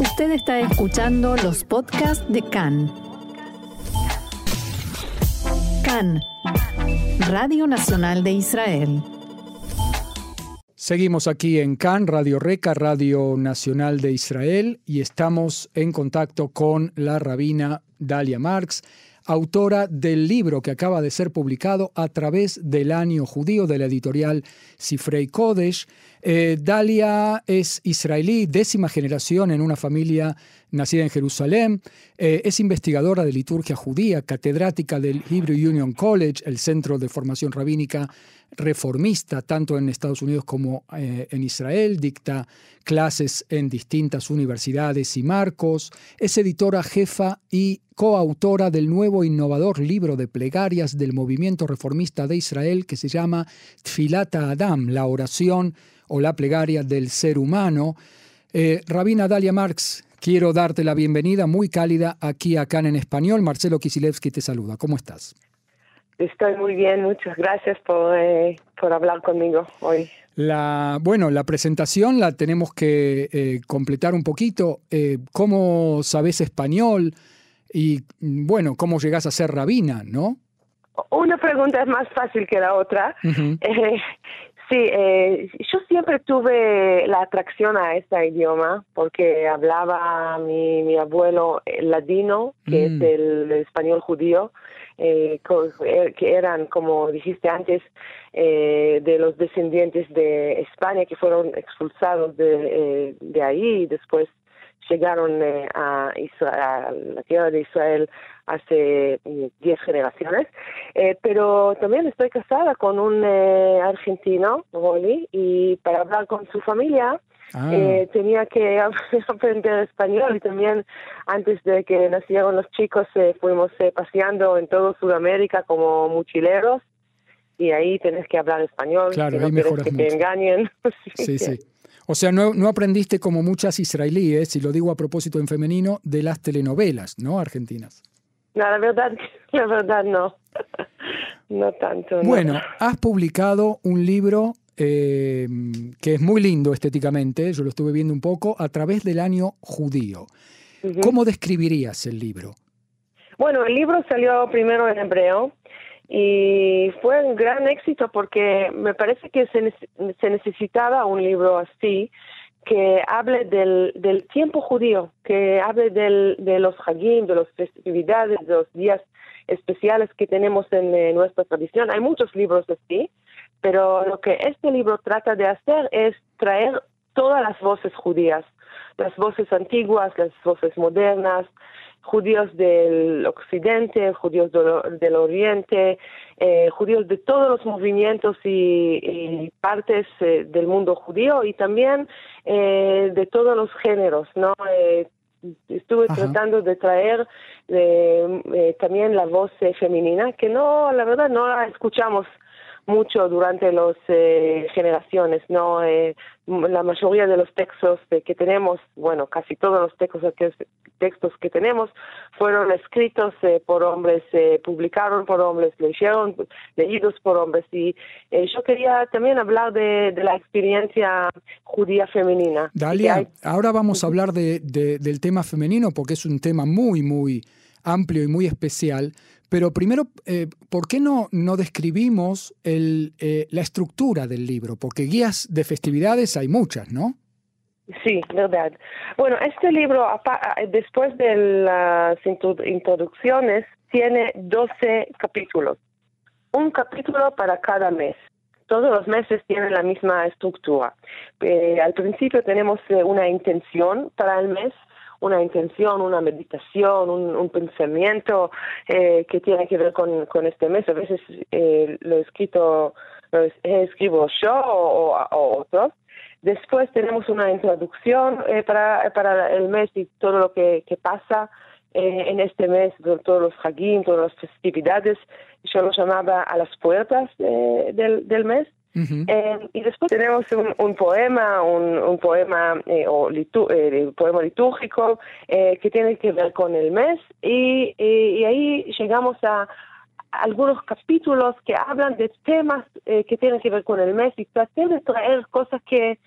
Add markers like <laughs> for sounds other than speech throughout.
Usted está escuchando los podcasts de CAN. CAN, Radio Nacional de Israel. Seguimos aquí en CAN, Radio Reca, Radio Nacional de Israel, y estamos en contacto con la rabina Dalia Marx autora del libro que acaba de ser publicado a través del año judío de la editorial Sifrei Kodesh. Eh, Dalia es israelí, décima generación en una familia nacida en Jerusalén. Eh, es investigadora de liturgia judía, catedrática del Hebrew Union College, el centro de formación rabínica reformista, tanto en Estados Unidos como eh, en Israel. Dicta clases en distintas universidades y marcos. Es editora jefa y coautora del nuevo innovador libro de plegarias del movimiento reformista de Israel que se llama Tfilata Adam, la oración o la plegaria del ser humano. Eh, Rabina Dalia Marx, quiero darte la bienvenida muy cálida aquí acá en español. Marcelo Kisilevsky te saluda. ¿Cómo estás? Estoy muy bien, muchas gracias por, eh, por hablar conmigo hoy. La, bueno, la presentación la tenemos que eh, completar un poquito. ¿Cómo sabes español? Y bueno, ¿cómo llegas a ser rabina, no? Una pregunta es más fácil que la otra. Sí, eh, yo siempre tuve la atracción a este idioma porque hablaba mi, mi abuelo ladino, que es mm. el español judío, eh, eh, que eran, como dijiste antes, eh, de los descendientes de España que fueron expulsados de, eh, de ahí y después llegaron eh, a, a, la tierra de Israel hace 10 eh, generaciones, eh, pero también estoy casada con un argentino, Rolly, y para hablar con su familia ah. tenía que <laughs> aprender español y también antes de que nacieron los chicos fuimos paseando en todo Sudamérica como mochileros y ahí tenés que hablar español, claro, no que te engañen. <laughs> sí. sí. O sea, no, no aprendiste como muchas israelíes, y lo digo a propósito en femenino, de las telenovelas, ¿no? Argentinas. No, la verdad, <laughs> la verdad no. <laughs> no tanto. Bueno, has publicado un libro eh, que es muy lindo estéticamente, yo lo estuve viendo un poco, a través del año judío. ¿Cómo describirías el libro? Bueno, el libro salió primero en hebreo y fue un gran éxito porque me parece que se, se necesitaba un libro así que hable del, del tiempo judío, que hable del, de los hagim, de las festividades, de los días especiales que tenemos en nuestra tradición. Hay muchos libros así, pero lo que este libro trata de hacer es traer todas las voces judías, las voces antiguas, las voces modernas, judíos del occidente, judíos del oriente, eh, judíos de todos los movimientos y, partes eh, del mundo judío y también eh, de todos los géneros, ¿no? estuve tratando de traer también la voz femenina, que no, la verdad, no la escuchamos mucho durante las eh, generaciones, ¿no? Eh, la mayoría de los textos que tenemos, bueno, casi todos los textos que, textos que tenemos fueron escritos eh, por hombres, publicaron por hombres, leyeron, leídos por hombres. Y yo quería también hablar de, la experiencia judía femenina. Dalia, ahora vamos a hablar de, del tema femenino porque es un tema muy, muy amplio y muy especial. Pero primero, eh, ¿por qué no, no describimos el, eh, la estructura del libro? Porque guías de festividades hay muchas, ¿no? Sí, verdad. Bueno, este libro, después de las introducciones, tiene 12 capítulos. Un capítulo para cada mes. Todos los meses tienen la misma estructura. Eh, al principio tenemos una intención para el mes, una intención, una meditación, un, pensamiento eh, que tiene que ver con, con este mes. A veces eh, lo escrito, lo escribo yo o, otros. Después tenemos una introducción eh, para, para el mes y todo lo que, pasa en este mes, todos los hagim, todas las festividades. Yo lo llamaba a las puertas del, del mes. Eh, y después tenemos un, poema, un, poema eh, o eh, poema litúrgico que tiene que ver con el mes y, ahí llegamos a algunos capítulos que hablan de temas que tienen que ver con el mes y traté de traer cosas que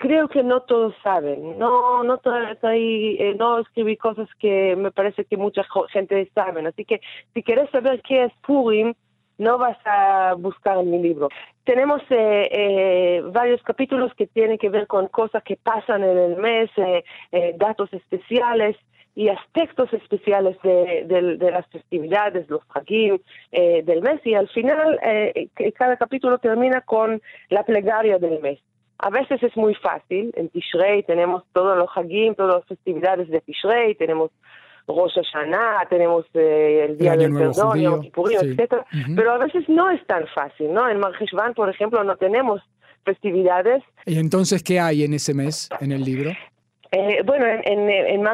creo que no todos saben. No, no, eh, no escribí cosas que me parece que mucha gente sabe. Así que si quieres saber qué es Purim, no vas a buscar en mi libro. Tenemos eh, eh, varios capítulos que tienen que ver con cosas que pasan en el mes, datos especiales y aspectos especiales de, las festividades, los hagim del mes. Y al final, cada capítulo termina con la plegaria del mes. A veces es muy fácil. En Tishrei tenemos todos los Hagim, todas las festividades de Tishrei, tenemos Rosh Hashanah, tenemos eh, el Día del Perdón, Yom Kippur, etc. Pero a veces no es tan fácil, ¿no? En Marjeshvan, por ejemplo, no tenemos festividades. ¿Y entonces qué hay en ese mes, en el libro? Eh, bueno, en, en, en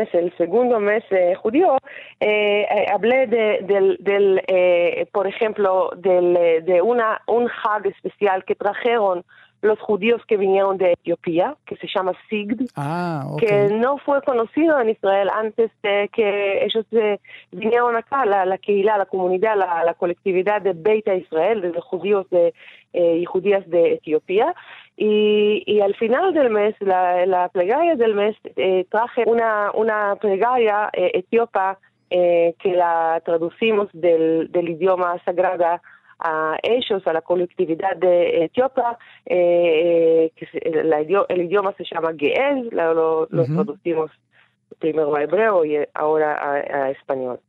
es el segundo mes eh, judío, eh, hablé de, del, del por ejemplo, del, de una, un Hag especial que trajeron los judíos que vinieron de Etiopía, que se llama Sigd, ah, que no fue conocido en Israel antes de que ellos eh, vinieron acá, la, la la comunidad, la, colectividad de Beita Israel, de los judíos de, eh, y judías de Etiopía. Y, y, al final del mes, la, la plegaria del mes, eh, traje una, una plegaria etíopa que la traducimos del, del idioma sagrada a ellos, a la colectividad de Etiopía, eh, que el idioma se llama Ge'ez, lo, traducimos primero a hebreo y ahora a, español.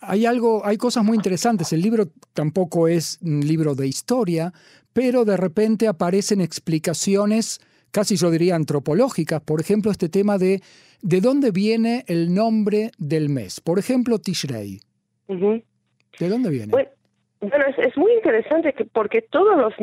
Hay algo, hay cosas muy interesantes. El libro tampoco es un libro de historia, pero de repente aparecen explicaciones, casi yo diría antropológicas. Por ejemplo, este tema de de dónde viene el nombre del mes. Por ejemplo, Tishrei. ¿De dónde viene? Bueno, es, muy interesante que porque todos los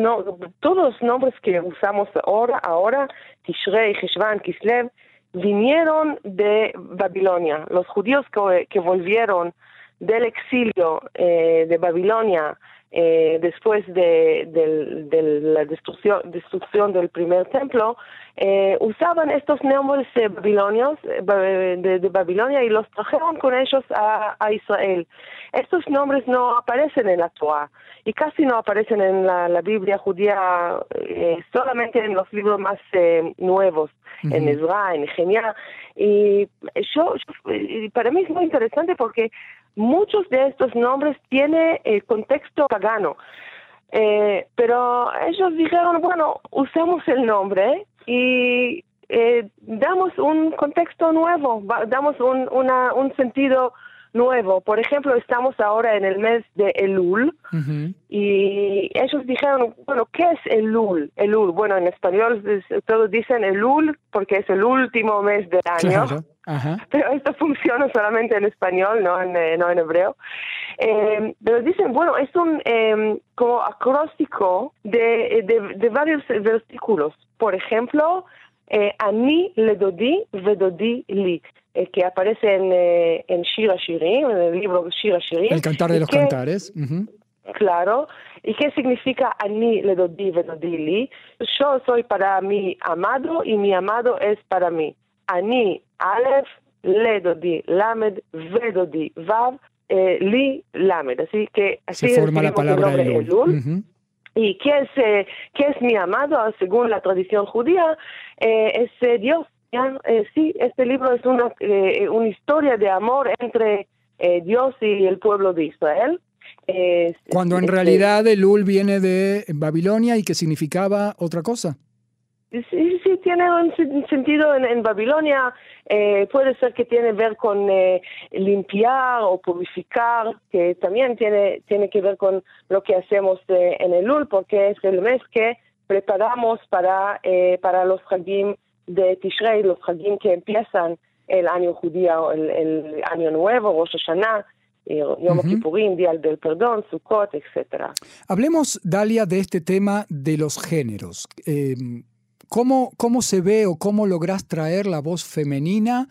todos los nombres que usamos ahora, ahora Tishrei, Heshvan, Kislev, vinieron de Babilonia. Los judíos que, que volvieron del exilio eh, de Babilonia eh, después de, la destrucción, destrucción, del primer templo, eh, usaban estos nombres babilonios de, Babilonia y los trajeron con ellos a, Israel. Estos nombres no aparecen en la Torah y casi no aparecen en la, Biblia judía, solamente en los libros más nuevos, en Ezra, en Genia. Y yo, para mí es muy interesante porque muchos de estos nombres tienen el contexto pagano. Eh, pero ellos dijeron, bueno, usamos el nombre y eh, damos un contexto nuevo, damos un, una, un sentido nuevo. Por ejemplo, estamos ahora en el mes de Elul y ellos dijeron, bueno, ¿qué es Elul? Elul, bueno, en español todos dicen Elul porque es el último mes del año. <laughs> Pero esto funciona solamente en español, no en, eh, no en hebreo. Eh, pero dicen, bueno, es un eh, como acróstico de, de, de, varios versículos. Por ejemplo, eh, Ani le dodi vedodi li, eh, que aparece en, eh, en Shira Shirim, en el libro Shira Shirim. El cantar de los cantares. Claro. ¿Y qué significa Ani le dodi vedodi li? Yo soy para mi amado y mi amado es para mí. Ani Aleph, Le Dodi, Lamed, Ve Dodi, Vav, eh, Li, Lamed. Así que así Se forma la palabra Elul. ¿Y qué es, eh, qué es mi amado? Según la tradición judía, eh, es Dios. sí, este libro es una, una historia de amor entre Dios y el pueblo de Israel. Cuando en este realidad Elul viene de Babilonia y que significaba otra cosa. Sí, sí, tiene un sentido en, Babilonia. Eh, puede ser que tiene que ver con eh, limpiar o purificar, que también tiene, tiene que ver con lo que hacemos eh, en el Lul, porque es el mes que preparamos para, para los Hagim de Tishrei, los Hagim que empiezan el año judío, el, año nuevo, Rosh Hashanah, Yom Kippurim, Día del Perdón, Sukkot, etc. Hablemos, Dalia, de este tema de los géneros. ¿Cómo, ¿Cómo se ve o cómo logras traer la voz femenina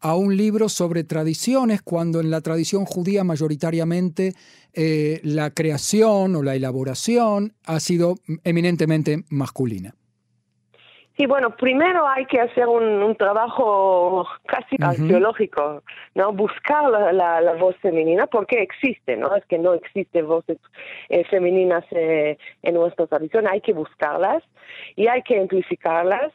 a un libro sobre tradiciones cuando en la tradición judía mayoritariamente eh, la creación o la elaboración ha sido eminentemente masculina? Y bueno, primero hay que hacer un, trabajo casi arqueológico, ¿no? Buscar la, voz femenina porque existe, ¿no? Es que no existen voces eh, femeninas eh, en nuestra tradición, hay que buscarlas y hay que amplificarlas,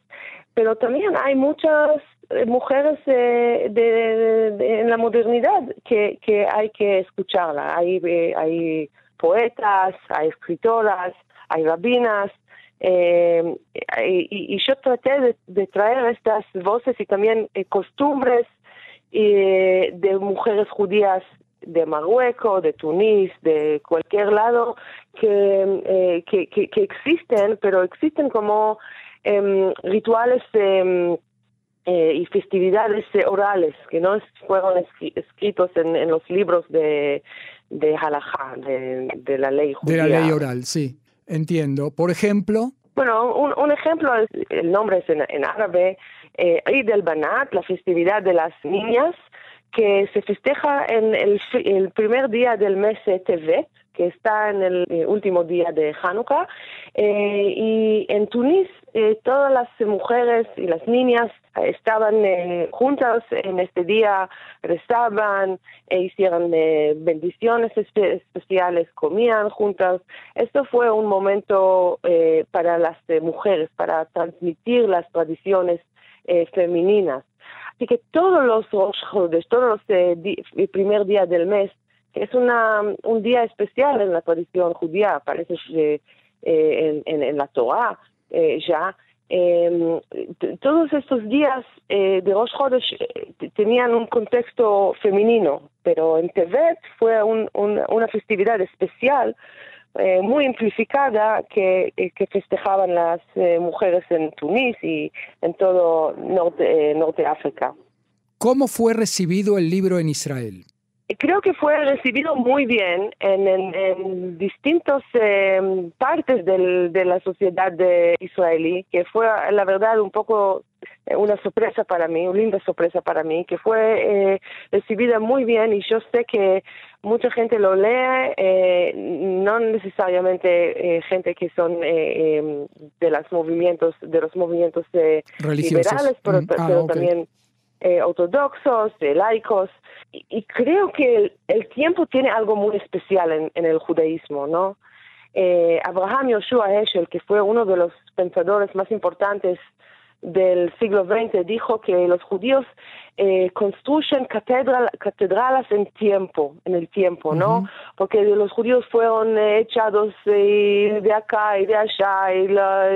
pero también hay muchas eh, mujeres en la modernidad que, que hay que escucharla. Hay, hay poetas, hay escritoras, hay rabinas, eh, y, yo traté de, traer estas voces y también eh, costumbres eh, de mujeres judías de Marruecos, de Tunís, de cualquier lado que, que, que, existen, pero existen como em, rituales em, y festividades orales que no fueron escritos en, en los libros de, de halajá, de, de la ley judía. De la ley oral, sí. Entiendo. Por ejemplo. Bueno, un, ejemplo, el nombre es en, árabe, eh, Eid Banat, la festividad de las niñas, que se festeja en el, el primer día del mes Tevet, que está en el eh, último día de Hanukkah. Eh, y en Tunis eh, todas las mujeres y las niñas estaban juntas en este día, rezaban, e hicieron bendiciones especiales, comían juntas. Esto fue un momento para las mujeres, para transmitir las tradiciones femeninas. Así que todos los todos los primer día del mes es una, un día especial en la tradición judía, aparece eh, en, en, la Torah eh, ya. Em, todos estos días eh, de Rosh Chodesh tenían un contexto femenino, pero en Tevet fue una festividad especial muy amplificada que, que festejaban las mujeres en Tunís y en todo norte África. ¿Cómo fue recibido el libro en Israel? Creo que fue recibido muy bien en, en, distintas em, partes de la sociedad de israelí, que fue la verdad un poco eh, una sorpresa para mí, una linda sorpresa para mí, que fue eh, recibida muy bien. Y yo sé que mucha gente lo lee, eh, no necesariamente gente que son em, de los movimientos, de los movimientos liberales, pero, mm, ah, también eh, ortodoxos, de laicos, y, creo que el, tiempo tiene algo muy especial en, el judaísmo, ¿no? Eh, Abraham Yoshua Heschel, que fue uno de los pensadores más importantes del siglo XX dijo que los judíos eh, construyen catedral, catedrales en tiempo, en el tiempo, ¿no? Porque los judíos fueron echados eh, de acá y de allá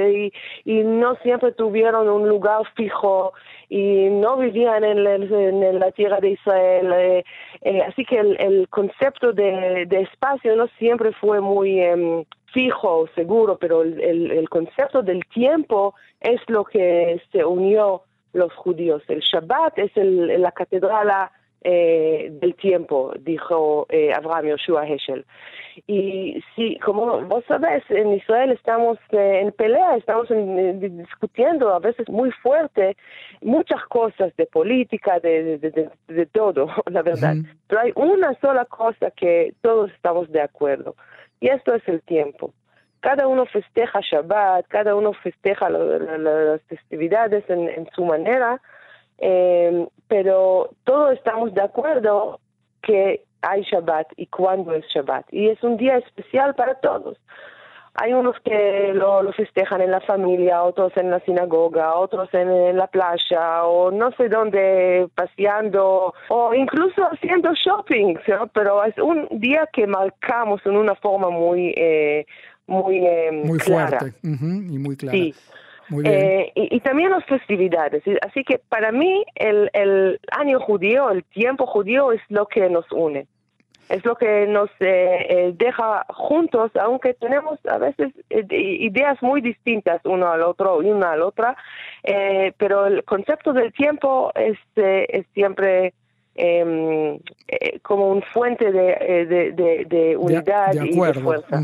y, y, no siempre tuvieron un lugar fijo y no vivían en, en la tierra de Israel. Eh, así que el, concepto de, de, espacio no siempre fue muy em, fijo, seguro, pero el, el, concepto del tiempo es lo que se unió los judíos. El Shabbat es el, la catedral eh, del tiempo, dijo eh, Abraham Yoshua Heschel. Y sí, como vos sabés, en Israel estamos eh, en pelea, estamos discutiendo a veces muy fuerte muchas cosas de política, de, de, de, todo, <laughs> la verdad. Pero hay una sola cosa que todos estamos de acuerdo y esto es el tiempo. Cada uno festeja Shabbat, cada uno festeja las festividades en, su manera, em, pero todos estamos de acuerdo que hay Shabbat y cuándo es Shabbat. Y es un día especial para todos. Hay unos que lo, festejan en la familia, otros en la sinagoga, otros en, la playa o no sé dónde paseando o incluso haciendo shopping, pero es un día que marcamos en una forma muy, eh, muy, eh, muy fuerte y muy clara. Sí. Eh, y, también las festividades. Así que para mí el, el año judío, el tiempo judío es lo que nos une es lo que nos eh, eh, deja juntos, aunque tenemos a veces eh, ideas muy distintas uno al otro y una a la otra, pero el concepto del tiempo es, es siempre em, como un fuente de, de, unidad y de fuerza.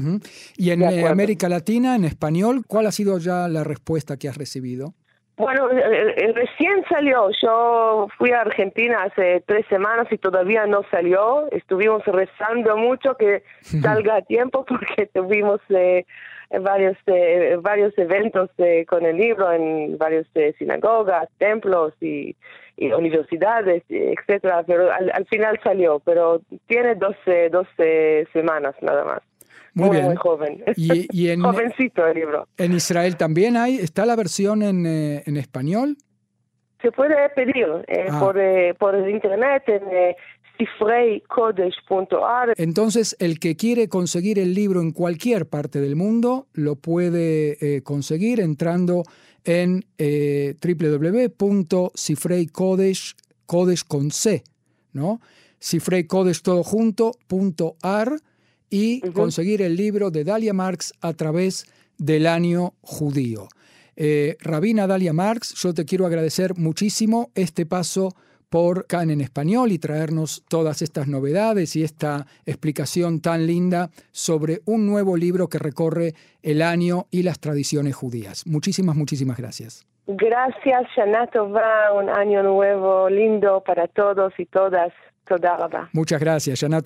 Y en América Latina, en español, ¿cuál ha sido ya la respuesta que has recibido? Bueno, eh, eh, recién salió. Yo fui a Argentina hace tres semanas y todavía no salió. Estuvimos rezando mucho que <laughs> salga a tiempo porque tuvimos eh, varios varios eventos con el libro en varias sinagogas, templos y, universidades, etcétera. Pero al, final salió. Pero tiene 12, 12 semanas nada más. Muy, bien. joven. ¿Y, <laughs> en, Jovencito el libro. ¿En Israel también hay? ¿Está la versión en, eh, en español? Se puede pedir eh, ah. por, eh, por internet en cifreicodesh.ar. Entonces, el que quiere conseguir el libro en cualquier parte del mundo lo puede conseguir entrando en www.cifreicodesh, codesh con C, ¿no? Cifreicodesh todo junto, y conseguir el libro de Dalia Marx a través del año judío. Eh, Rabina Dalia Marx, yo te quiero agradecer muchísimo este paso por CAN en español y traernos todas estas novedades y esta explicación tan linda sobre un nuevo libro que recorre el año y las tradiciones judías. Muchísimas, muchísimas gracias. Gracias, Shana un año nuevo lindo para todos y todas. Muchas gracias, Shana